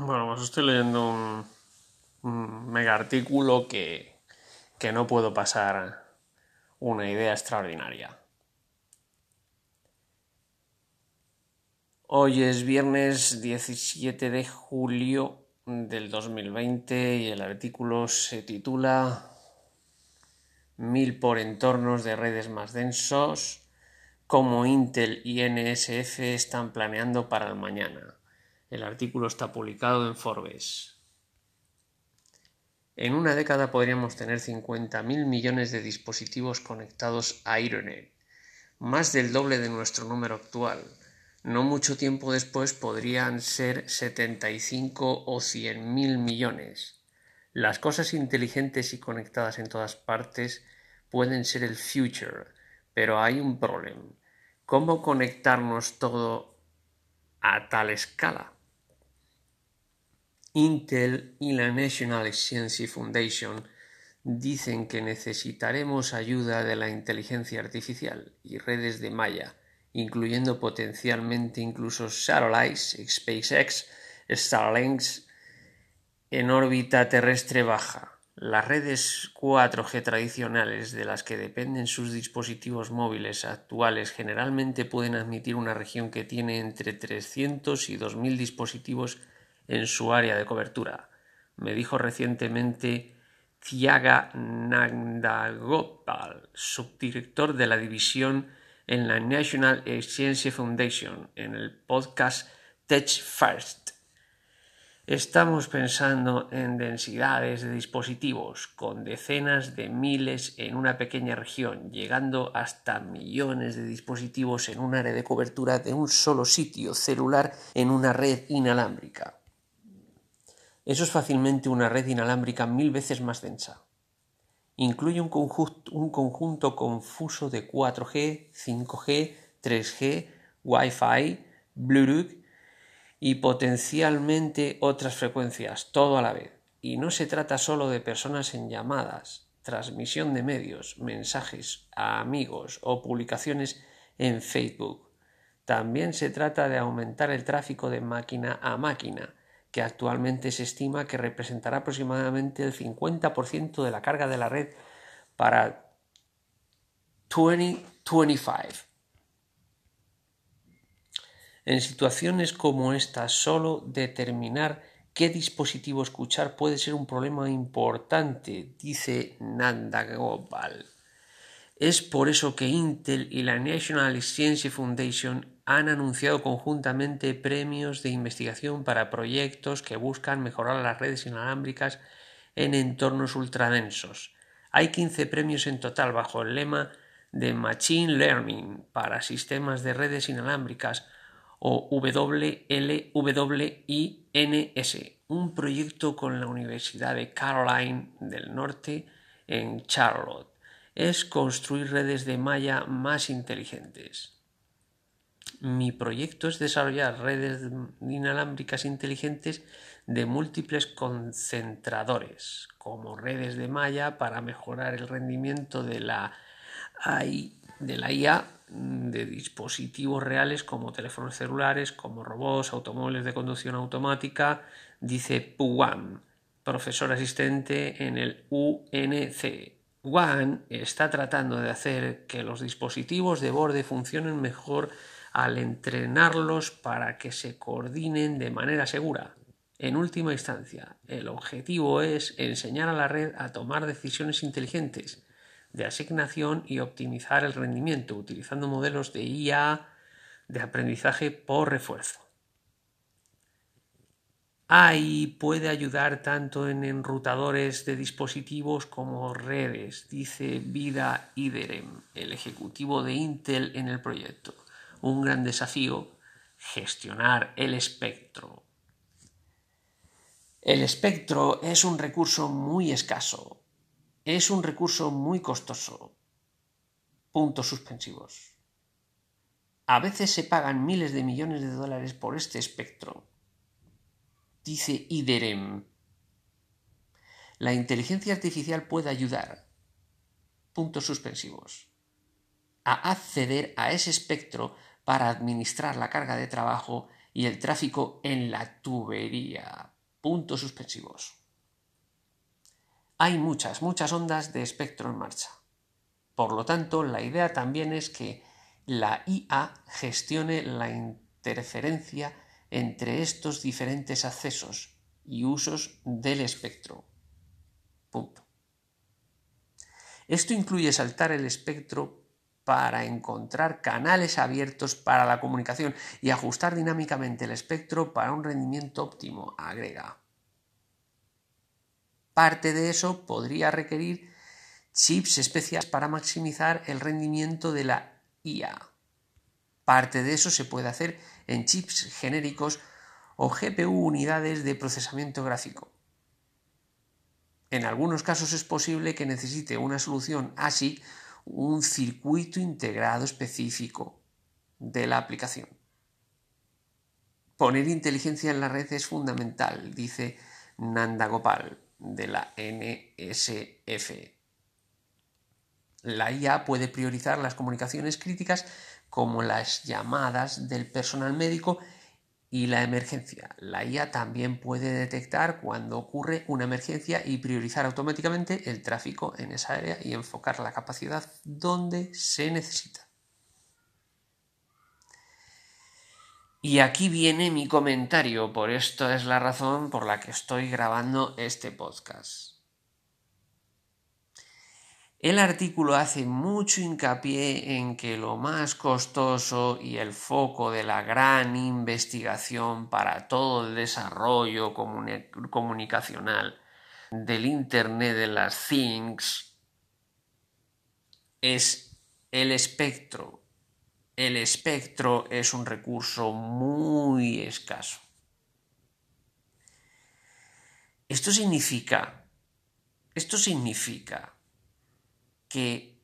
Bueno, pues estoy leyendo un, mega artículo que, que no puedo pasar una idea extraordinaria. Hoy es viernes 17 de julio del 2020 y el artículo se titula Mil por entornos de redes más densos, cómo Intel y NSF están planeando para el mañana. El artículo está publicado en Forbes. En una década podríamos tener 50.000 millones de dispositivos conectados a Internet, más del doble de nuestro número actual. No mucho tiempo después podrían ser 75 o 100.000 millones. Las cosas inteligentes y conectadas en todas partes pueden ser el future, pero hay un problema. ¿Cómo conectarnos todo a tal escala? Intel y la National Science Foundation dicen que necesitaremos ayuda de la inteligencia artificial y redes de malla, incluyendo potencialmente incluso satellites, SpaceX, Starlinks en órbita terrestre baja. Las redes 4G tradicionales de las que dependen sus dispositivos móviles actuales generalmente pueden admitir una región que tiene entre 300 y 2000 dispositivos en su área de cobertura. Me dijo recientemente Thiaga Nandagopal, subdirector de la división en la National Science Foundation, en el podcast Tech First. Estamos pensando en densidades de dispositivos con decenas de miles en una pequeña región, llegando hasta millones de dispositivos en un área de cobertura de un solo sitio celular en una red inalámbrica. Eso es fácilmente una red inalámbrica mil veces más densa. Incluye un conjunto, un conjunto confuso de 4G, 5G, 3G, Wi-Fi, Bluetooth y potencialmente otras frecuencias, todo a la vez. Y no se trata solo de personas en llamadas, transmisión de medios, mensajes a amigos o publicaciones en Facebook. También se trata de aumentar el tráfico de máquina a máquina, que actualmente se estima que representará aproximadamente el 50% de la carga de la red para 2025. En situaciones como esta, solo determinar qué dispositivo escuchar puede ser un problema importante, dice Nanda Gopal. Es por eso que Intel y la National Science Foundation han anunciado conjuntamente premios de investigación para proyectos que buscan mejorar las redes inalámbricas en entornos ultradensos. Hay 15 premios en total bajo el lema de Machine Learning para sistemas de redes inalámbricas o WLWINS, un proyecto con la Universidad de Caroline del Norte en Charlotte. Es construir redes de malla más inteligentes. Mi proyecto es desarrollar redes inalámbricas inteligentes de múltiples concentradores, como redes de malla para mejorar el rendimiento de la, de la IA de dispositivos reales como teléfonos celulares, como robots, automóviles de conducción automática, dice Puan, profesor asistente en el UNC. Wan está tratando de hacer que los dispositivos de borde funcionen mejor al entrenarlos para que se coordinen de manera segura. En última instancia, el objetivo es enseñar a la red a tomar decisiones inteligentes de asignación y optimizar el rendimiento utilizando modelos de IA de aprendizaje por refuerzo. AI puede ayudar tanto en enrutadores de dispositivos como redes, dice Vida Iderem, el ejecutivo de Intel en el proyecto un gran desafío gestionar el espectro. El espectro es un recurso muy escaso, es un recurso muy costoso. Puntos suspensivos. A veces se pagan miles de millones de dólares por este espectro. Dice Iderem. La inteligencia artificial puede ayudar. Puntos suspensivos. A acceder a ese espectro para administrar la carga de trabajo y el tráfico en la tubería. Puntos suspensivos. Hay muchas, muchas ondas de espectro en marcha. Por lo tanto, la idea también es que la IA gestione la interferencia entre estos diferentes accesos y usos del espectro. Punto. Esto incluye saltar el espectro para encontrar canales abiertos para la comunicación y ajustar dinámicamente el espectro para un rendimiento óptimo, agrega. Parte de eso podría requerir chips especiales para maximizar el rendimiento de la IA. Parte de eso se puede hacer en chips genéricos o GPU unidades de procesamiento gráfico. En algunos casos es posible que necesite una solución ASIC, un circuito integrado específico de la aplicación. Poner inteligencia en la red es fundamental, dice Nanda Gopal de la NSF. La IA puede priorizar las comunicaciones críticas como las llamadas del personal médico y la emergencia. La IA también puede detectar cuando ocurre una emergencia y priorizar automáticamente el tráfico en esa área y enfocar la capacidad donde se necesita. Y aquí viene mi comentario, por esto es la razón por la que estoy grabando este podcast. El artículo hace mucho hincapié en que lo más costoso y el foco de la gran investigación para todo el desarrollo comunicacional del Internet de las Things es el espectro. El espectro es un recurso muy escaso. Esto significa, esto significa que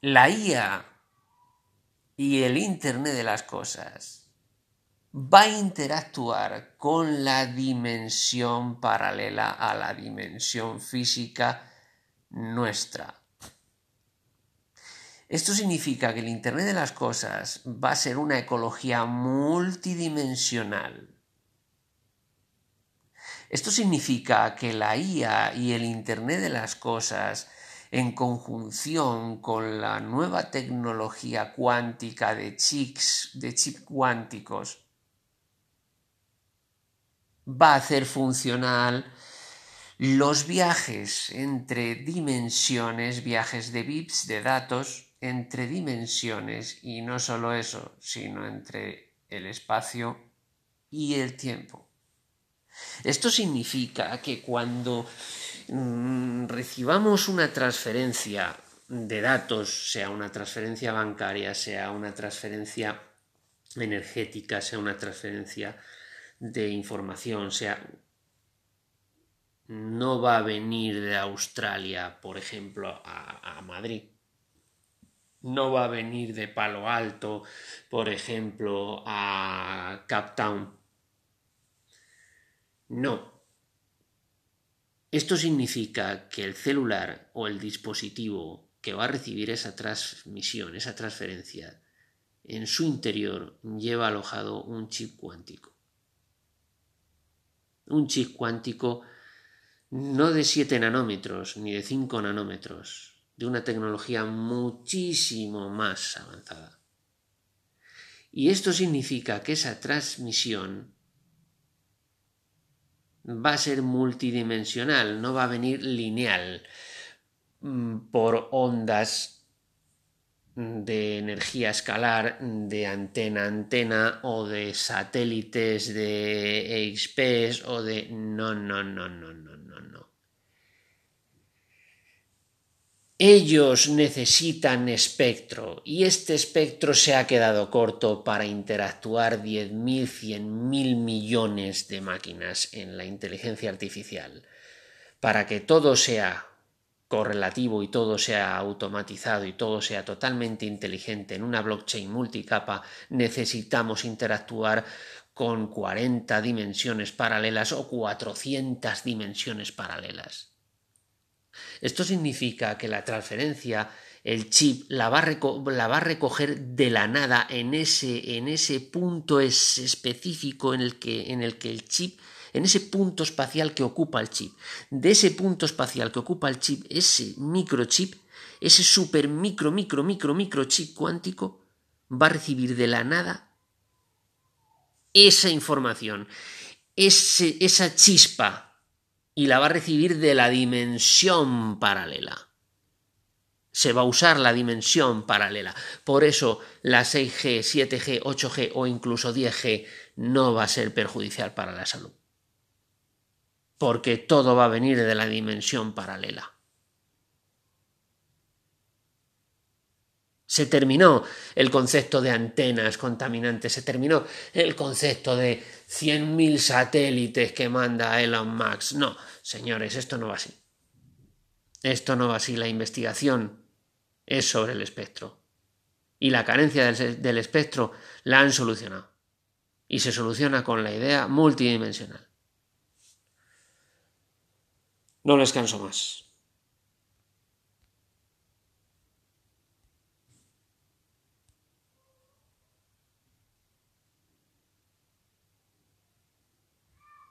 la IA y el Internet de las Cosas va a interactuar con la dimensión paralela a la dimensión física nuestra. Esto significa que el Internet de las Cosas va a ser una ecología multidimensional. Esto significa que la IA y el Internet de las Cosas en conjunción con la nueva tecnología cuántica de chips, de chip cuánticos, va a hacer funcional los viajes entre dimensiones, viajes de bits, de datos, entre dimensiones, y no solo eso, sino entre el espacio y el tiempo. Esto significa que cuando Mm, recibamos una transferencia de datos, sea una transferencia bancaria, sea una transferencia energética, sea una transferencia de información, sea no va a venir de Australia, por ejemplo, a, a, Madrid. No va a venir de Palo Alto, por ejemplo, a Cape Town. No, esto significa que el celular o el dispositivo que va a recibir esa transmisión, esa transferencia, en su interior lleva alojado un chip cuántico. Un chip cuántico no de 7 nanómetros ni de 5 nanómetros, de una tecnología muchísimo más avanzada. Y esto significa que esa transmisión va a ser multidimensional, no va a venir lineal mm, por ondas de energía escalar de antena a antena o de satélites de EXPs o de no no no no no Ellos necesitan espectro y este espectro se ha quedado corto para interactuar 10.000, 100.000 millones de máquinas en la inteligencia artificial. Para que todo sea correlativo y todo sea automatizado y todo sea totalmente inteligente en una blockchain multicapa, necesitamos interactuar con 40 dimensiones paralelas o 400 dimensiones paralelas. Esto significa que la transferencia el chip la va, la va a recoger de la nada en ese, en ese punto específico en el, que, en el que el chip, en ese punto espacial que ocupa el chip. De ese punto espacial que ocupa el chip, ese microchip, ese super micro, micro, micro, micro chip cuántico, va a recibir de la nada esa información, ese, esa chispa, y la va a recibir de la dimensión paralela se va a usar la dimensión paralela. Por eso la 6G, 7G, 8G o incluso 10G no va a ser perjudicial para la salud. Porque todo va a venir de la dimensión paralela. Se terminó el concepto de antenas contaminantes, se terminó el concepto de 100.000 satélites que manda Elon Musk. No, señores, esto no va así. Esto no va así. La investigación es sobre el espectro. Y la carencia del, espectro la han solucionado. Y se soluciona con la idea multidimensional. No les canso más.